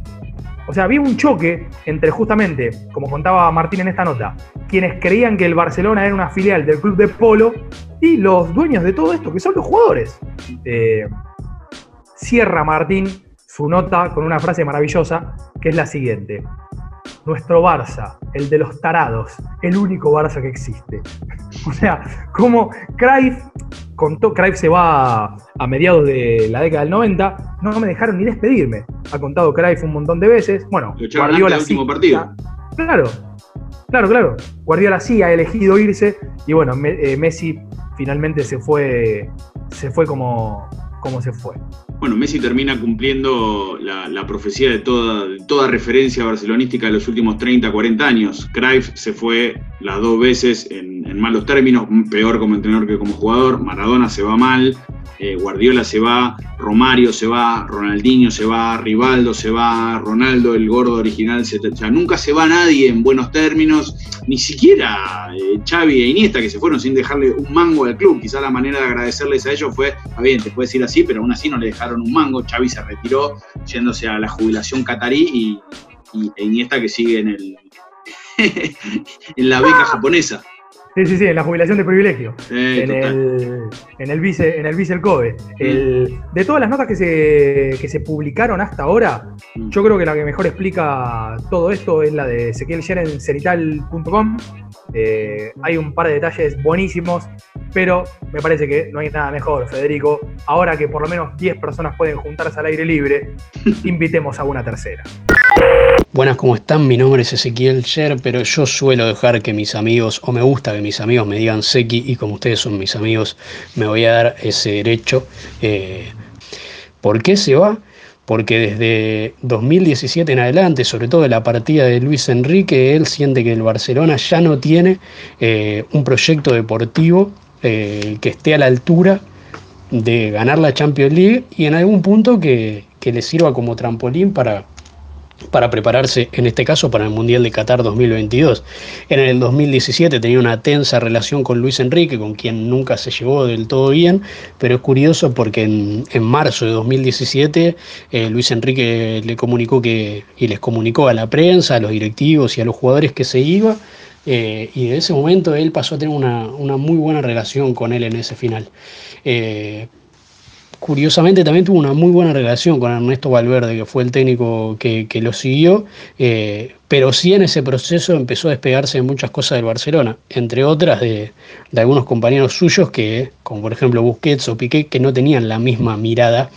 O sea, había un choque entre justamente, como contaba Martín en esta nota, quienes creían que el Barcelona era una filial del club de polo y los dueños de todo esto, que son los jugadores. Eh, cierra Martín su nota con una frase maravillosa, que es la siguiente. Nuestro Barça, el de los tarados, el único Barça que existe. O sea, como Cruyff contó, Cruyff se va a mediados de la década del 90, no me dejaron ni despedirme. Ha contado Cruyff un montón de veces. Bueno, Guardiola el último partido. Claro, claro, claro. Guardiola sí ha elegido irse y bueno, eh, Messi finalmente se fue, se fue como, como se fue. Bueno, Messi termina cumpliendo la, profecía de toda, toda, referencia barcelonística de los últimos 30, 40 años. Cruyff se fue las dos veces en, malos términos, peor como entrenador que como jugador. Maradona se va mal, eh, Guardiola se va, Romario se va, Ronaldinho se va, Rivaldo se va, Ronaldo, el gordo original, se, nunca se va nadie en buenos términos, ni siquiera eh, Xavi e Iniesta que se fueron sin dejarle un mango al club. Quizá la manera de agradecerles a ellos fue, está bien, te puedes decir así, pero aún así no le dejaron un mango. Xavi se retiró yéndose a la jubilación catarí y, y e Iniesta que sigue en el en la beca japonesa. Sí, sí, sí, en la jubilación de privilegio. en, el, en, el, vice, en el vice el COBE. El, de todas las notas que se, que se publicaron hasta ahora, yo creo que la que mejor explica todo esto es la de Ezequiel Sher en cerital.com. Eh, hay un par de detalles buenísimos, pero me parece que no hay nada mejor, Federico. Ahora que por lo menos 10 personas pueden juntarse al aire libre, invitemos a una tercera. Buenas, ¿cómo están? Mi nombre es Ezequiel Sher, pero yo suelo dejar que mis amigos, o me gusta que mis amigos me digan Seki, y como ustedes son mis amigos, me voy a dar ese derecho. Eh, ¿Por qué se va? Porque desde 2017 en adelante, sobre todo de la partida de Luis Enrique, él siente que el Barcelona ya no tiene eh, un proyecto deportivo eh, que esté a la altura de ganar la Champions League y en algún punto que, que le sirva como trampolín para para prepararse, en este caso, para el Mundial de Qatar 2022. En el 2017 tenía una tensa relación con Luis Enrique, con quien nunca se llevó del todo bien, pero es curioso porque en, marzo de 2017 eh, Luis Enrique le comunicó que, y les comunicó a la prensa, a los directivos y a los jugadores que se iba, eh, y de ese momento él pasó a tener una, muy buena relación con él en ese final. Eh, curiosamente también tuvo una muy buena relación con Ernesto Valverde, que fue el técnico que, lo siguió, eh, pero sí en ese proceso empezó a despegarse de muchas cosas del Barcelona, entre otras de, algunos compañeros suyos que, como por ejemplo Busquets o Piqué, que no tenían la misma mirada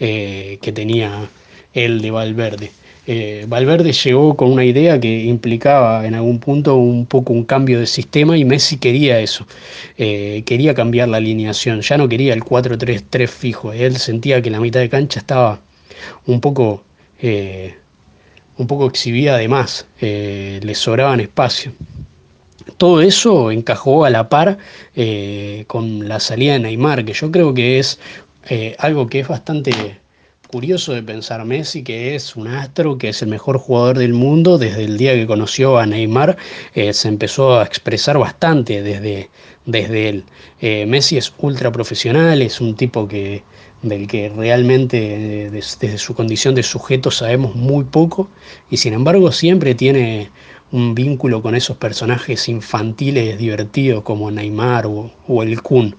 eh, que tenía él de Valverde. Eh, Valverde llegó con una idea que implicaba en algún punto un poco un cambio de sistema y Messi quería eso, eh, quería cambiar la alineación, ya no quería el 4-3-3 fijo, él sentía que la mitad de cancha estaba un poco, eh, un poco exhibida de más, le sobraban espacio. Todo eso encajó a la par con la salida de Neymar, que yo creo que es algo que es bastante curioso de pensar Messi, que es un astro, que es el mejor jugador del mundo, desde el día que conoció a Neymar, eh, se empezó a expresar bastante desde, desde él. Eh, Messi es ultra profesional, es un tipo que, del que realmente eh, desde su condición de sujeto sabemos muy poco, y sin embargo siempre tiene un vínculo con esos personajes infantiles divertidos como Neymar o, el Kun.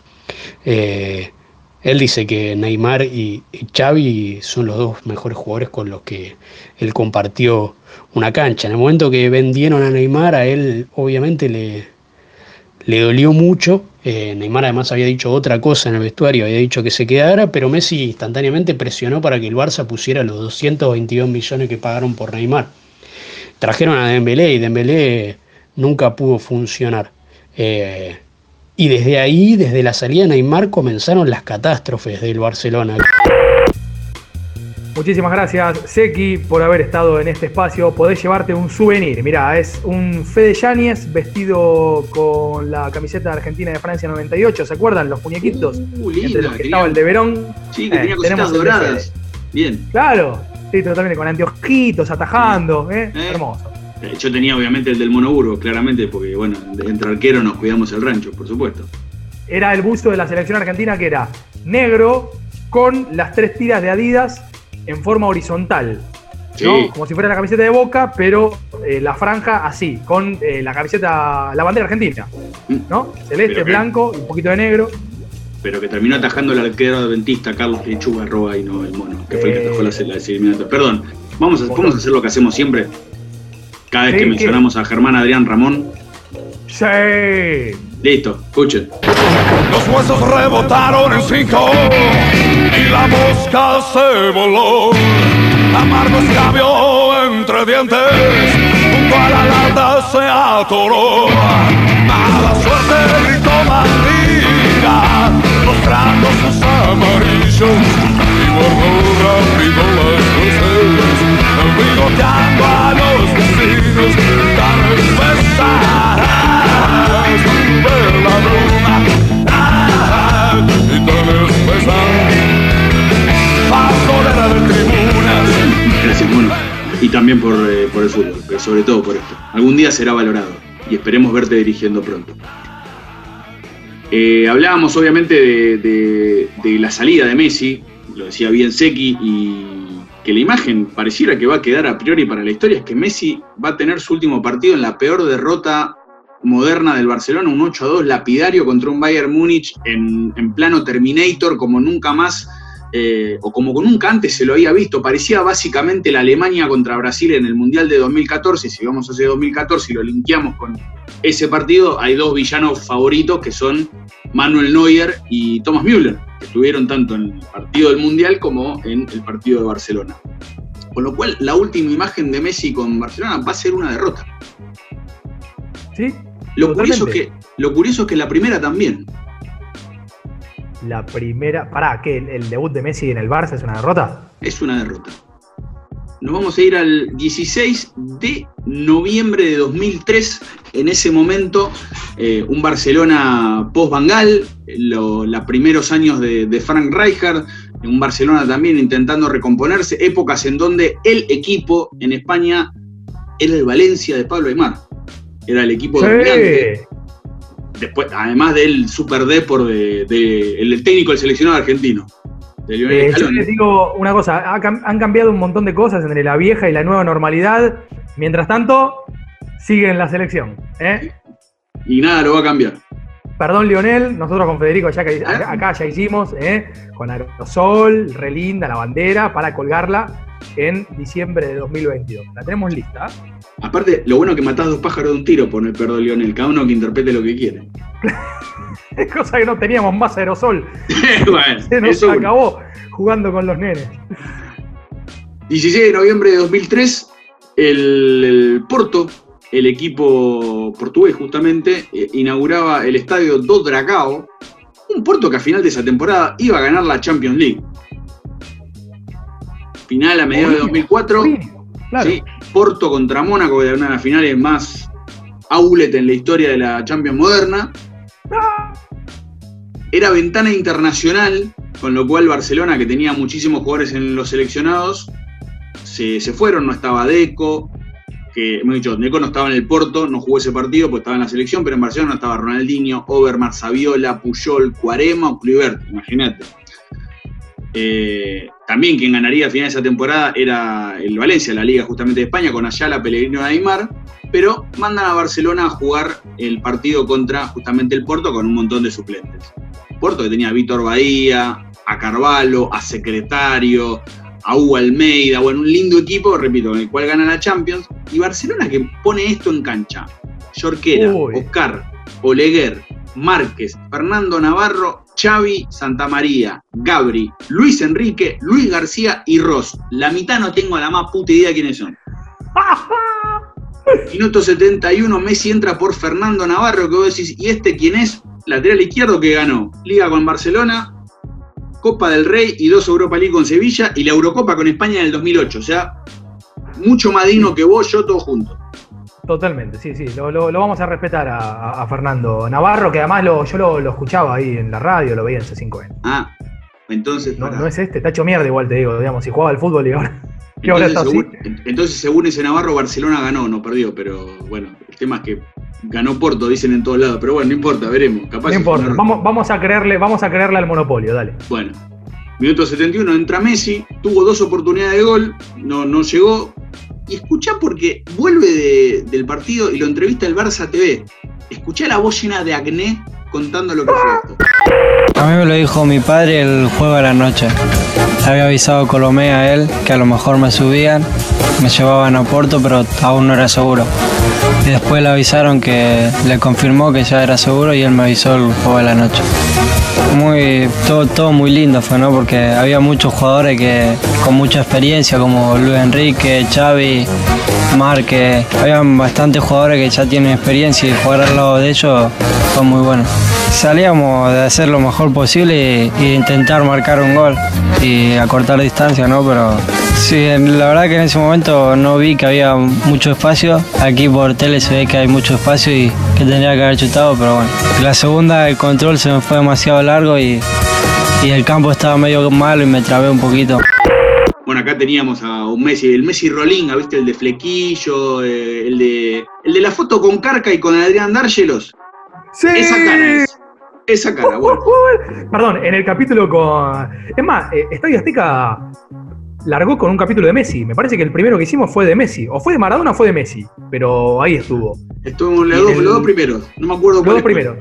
Él dice que Neymar y, Xavi son los dos mejores jugadores con los que él compartió una cancha. En el momento que vendieron a Neymar, a él obviamente le, le dolió mucho. Eh, Neymar además había dicho otra cosa en el vestuario, había dicho que se quedara, pero Messi instantáneamente presionó para que el Barça pusiera los 222 millones que pagaron por Neymar. Trajeron a Dembélé y Dembélé nunca pudo funcionar. Eh, y desde ahí, desde la salida de Neymar, comenzaron las catástrofes del Barcelona. Muchísimas gracias, Seki, por haber estado en este espacio. Podés llevarte un souvenir. Mirá, es un Fede Yáñez vestido con la camiseta de Argentina de Francia 98. ¿Se acuerdan? Los muñequitos. Uh, Entre linda, los que estaba el de Verón. Sí, que Eh, tenía cositas doradas. Bien. Claro, sí, totalmente, con anteojitos, atajando. ¿eh? Hermoso. Eh, Yo tenía obviamente el del Monoburgo, claramente, porque bueno, entre arqueros nos cuidamos el rancho, por supuesto. Era el buzo de la selección argentina que era negro con las tres tiras de Adidas en forma horizontal. ¿no? Sí. Como si fuera la camiseta de Boca, pero eh, la franja así, con eh, la camiseta, la bandera argentina. ¿No? Celeste, Pero blanco un poquito de negro. Pero que terminó atajando el arquero adventista Carlos Lechuga Roa y no el mono, que fue el que atajó las eliminatorias. Perdón, vamos a, vamos a hacer lo que hacemos siempre. Cada vez Sí, que mencionamos a Germán Adrián Ramón. Sí. Listo, escuchen. Los huesos rebotaron en cinco y la mosca se voló. Amargo escabio entre dientes, junto a la lata se atoró. Mala suerte gritó María, mostrando sus amarillos. Y borró rápido las luces, bigoteando a los Gracias, mono. Y también por, eh, por el fútbol, pero sobre todo por esto. Algún día será valorado y esperemos verte dirigiendo pronto. Eh, hablábamos obviamente de, de- de la salida de Messi, lo decía bien Seki, y que la imagen pareciera que va a quedar a priori para la historia es que Messi va a tener su último partido en la peor derrota moderna del Barcelona, un 8 a 2 lapidario contra un Bayern Múnich en, en plano Terminator, como nunca más, eh, o como nunca antes se lo había visto. Parecía básicamente la Alemania contra Brasil en el Mundial de 2014. y Si vamos a ese 2014 y lo linkeamos con ese partido, hay dos villanos favoritos que son Manuel Neuer y Thomas Müller, que estuvieron tanto en el partido del Mundial como en el partido de Barcelona. Con lo cual, la última imagen de Messi con Barcelona va a ser una derrota. ¿Sí? Lo curioso, que, lo curioso es que la primera también. La primera. Pará, ¿qué? ¿El, el debut de Messi en el Barça es una derrota? Es una derrota. Nos vamos a ir al 16 de noviembre de 2003. En ese momento, eh, un Barcelona post-Bangal, los primeros años de, de Frank Rijkaard, un Barcelona también intentando recomponerse, épocas en donde el equipo en España era el Valencia de Pablo Aymar. Era el equipo dominante. Después, además del Super Depor de, de- el técnico del seleccionado argentino. De Eh, yo les digo una cosa, han cambiado un montón de cosas entre la vieja y la nueva normalidad. Mientras tanto, sigue en la selección. ¿eh? Y nada lo va a cambiar. Perdón, Lionel, nosotros con Federico ya que, acá, acá ya hicimos, ¿eh? con aerosol, re linda la bandera, para colgarla en diciembre de 2022. La tenemos lista. Aparte, lo bueno que matás dos pájaros de un tiro por el perdón Lionel, cada uno que interprete lo que quiere. Es cosa que no teníamos más aerosol. bueno, Se nos eso bueno. acabó jugando con los nenes. 16 de noviembre de 2003, el, el Porto, el equipo portugués justamente, eh, inauguraba el estadio do Dragao, un Porto que a final de esa temporada iba a ganar la Champions League. Final a mediados de 2004, sí, Porto contra Mónaco, que era una de las finales más outlet en la historia de la Champions moderna. Era ventana internacional, con lo cual Barcelona, que tenía muchísimos jugadores en los seleccionados, se, se fueron, no estaba Deco, que hemos dicho, Deco no estaba en el Porto, no jugó ese partido, pues estaba en la selección, pero en Barcelona estaba Ronaldinho, Overmars, Saviola, Puyol, Cuarema o Kluivert, imagínate. Eh, también quien ganaría al final de esa temporada era el Valencia, la Liga justamente de España, con Ayala, Pellegrino y Aymar, pero mandan a Barcelona a jugar el partido contra justamente el Porto con un montón de suplentes. Porto que tenía a Víctor Bahía, a Carvalho, a Secretario, a Hugo Almeida, bueno, un lindo equipo, repito, con el cual gana la Champions, y Barcelona que pone esto en cancha. Jorquera, Oscar, Oleguer, Márquez, Fernando Navarro, Xavi, Santamaría, Gabri, Luis Enrique, Luis García y Ross. La mitad no tengo la más puta idea quiénes son. Minuto 71, Messi entra por Fernando Navarro, que vos decís, ¿y este quién es? Lateral izquierdo que ganó Liga con Barcelona, Copa del Rey y dos Europa League con Sevilla y la Eurocopa con España en el 2008. O sea, mucho más digno que vos, yo, todos juntos. Totalmente, sí, sí. Lo, lo- lo vamos a respetar a, Fernando Navarro, que además lo- yo lo, lo escuchaba ahí en la radio, lo veía en C5N. Ah, entonces. No, no es este, está hecho mierda igual, te digo, digamos, si jugaba al fútbol y ahora, Entonces, así. según, entonces, según ese Navarro, Barcelona ganó, no perdió, pero bueno, el tema es que ganó Porto, dicen en todos lados, pero bueno, no importa, veremos. Capaz No importa, vamos, vamos a creerle, vamos a creerle al monopolio, dale. Bueno, minuto 71 entra Messi, tuvo dos oportunidades de gol, no, no llegó. Y escuchá porque vuelve de- del partido y lo entrevista el Barça TV. Escuchá la voz llena de acné contando lo que fue esto. A mí me lo dijo mi padre el juego de la noche. Había avisado Colomé a él que a lo mejor me subían, me llevaban a Porto, pero aún no era seguro. Y después le avisaron que le confirmó que ya era seguro y él me avisó el juego de la noche. Muy, todo, todo muy lindo fue, ¿no? Porque había muchos jugadores que con mucha experiencia, como Luis Enrique, Xavi, Márquez. Había bastantes jugadores que ya tienen experiencia y jugar al lado de ellos fue muy bueno. Salíamos de hacer lo mejor posible y intentar marcar un gol y acortar distancia, ¿no? Pero sí, la verdad que en ese momento no vi que había mucho espacio. Aquí por tele se ve que hay mucho espacio y que tendría que haber chutado, pero bueno. La segunda, el control se me fue demasiado largo y, y el campo estaba medio malo y me trabé un poquito. Bueno, acá teníamos a un Messi, el Messi Rolinga, ¿viste? El de Flequillo, eh, el de, el de la foto con Carca y con Adrián Dárgelos. Sí. Esa cara es. Esa cara, bueno. Perdón, en el capítulo con. Es más, eh, Estadio Azteca largó con un capítulo de Messi. Me parece que el primero que hicimos fue de Messi. O fue de Maradona o fue de Messi. Pero ahí estuvo. Los dos, en los dos primeros. No me acuerdo Los cuál dos primeros.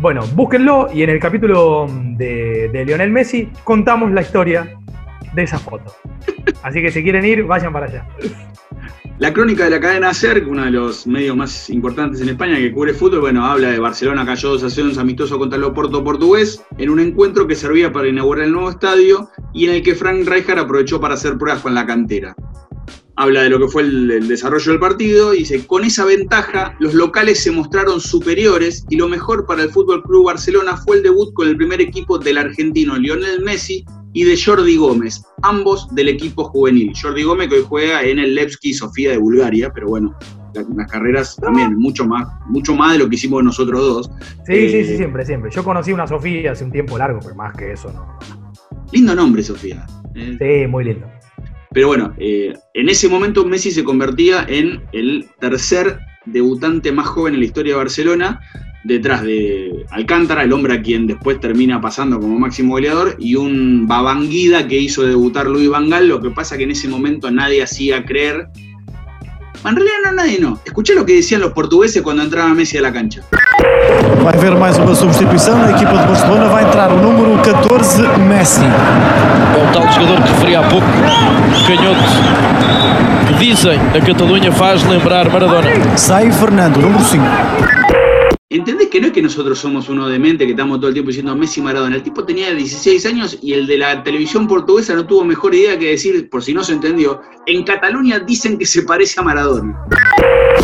Bueno, búsquenlo y en el capítulo de, de Lionel Messi contamos la historia de esa foto. Así que si quieren ir, vayan para allá. La crónica de la cadena SER, uno de los medios más importantes en España que cubre fútbol, bueno, habla de Barcelona cayó 2 a 0 en un amistoso contra el Oporto portugués, en un encuentro que servía para inaugurar el nuevo estadio y en el que Frank Rijkaard aprovechó para hacer pruebas con la cantera. Habla de lo que fue el, el desarrollo del partido y dice, con esa ventaja los locales se mostraron superiores y lo mejor para el Fútbol Club Barcelona fue el debut con el primer equipo del argentino Lionel Messi y de Jordi Gómez, ambos del equipo juvenil. Jordi Gómez que hoy juega en el Levski Sofía de Bulgaria, pero bueno, la- las carreras también mucho más, mucho más de lo que hicimos nosotros dos. Sí, Eh, sí, sí, siempre, siempre. Yo conocí una Sofía hace un tiempo largo, pero más que eso no. Lindo nombre, Sofía. Eh, Sí, muy lindo. Pero bueno, eh, en ese momento Messi se convertía en el tercer debutante más joven en la historia de Barcelona, detrás de Alcántara, el hombre a quien después termina pasando como máximo goleador, y un Babanguida que hizo debutar Luis Vangal. Lo que pasa que en ese momento nadie hacía creer. En realidad no, nadie no. Escuché lo que decían los portugueses cuando entraba Messi a la cancha. Vai haver mais uma substituição na equipa de Barcelona. Vai entrar o número 14, Messi. É o tal jogador que referi há pouco, canhoto, que dizem a Catalunha faz lembrar Maradona. Sai Fernando, número 5. ¿Entendés que no es que nosotros somos uno demente que estamos todo el tiempo diciendo Messi Maradona? El tipo tenía 16 años y el de la televisión portuguesa no tuvo mejor idea que decir, por si no se entendió, en Cataluña dicen que se parece a Maradona.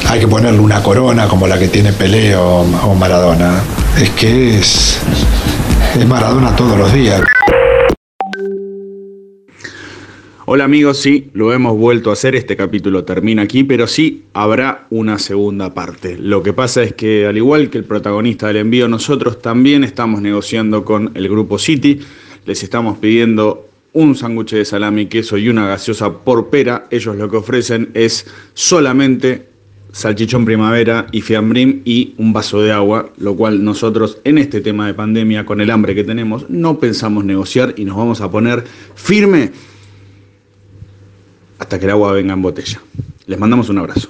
Hay que ponerle una corona como la que tiene Pelé o, o Maradona. Es que es, es Maradona todos los días. Hola amigos, sí, lo hemos vuelto a hacer, este capítulo termina aquí, pero sí habrá una segunda parte. Lo que pasa es que al igual que el protagonista del envío, nosotros también estamos negociando con el grupo City, les estamos pidiendo un sándwich de salami, queso y una gaseosa por pera. Ellos lo que ofrecen es solamente salchichón primavera y fiambrín y un vaso de agua, lo cual nosotros en este tema de pandemia, con el hambre que tenemos, no pensamos negociar y nos vamos a poner firme hasta que el agua venga en botella. Les mandamos un abrazo.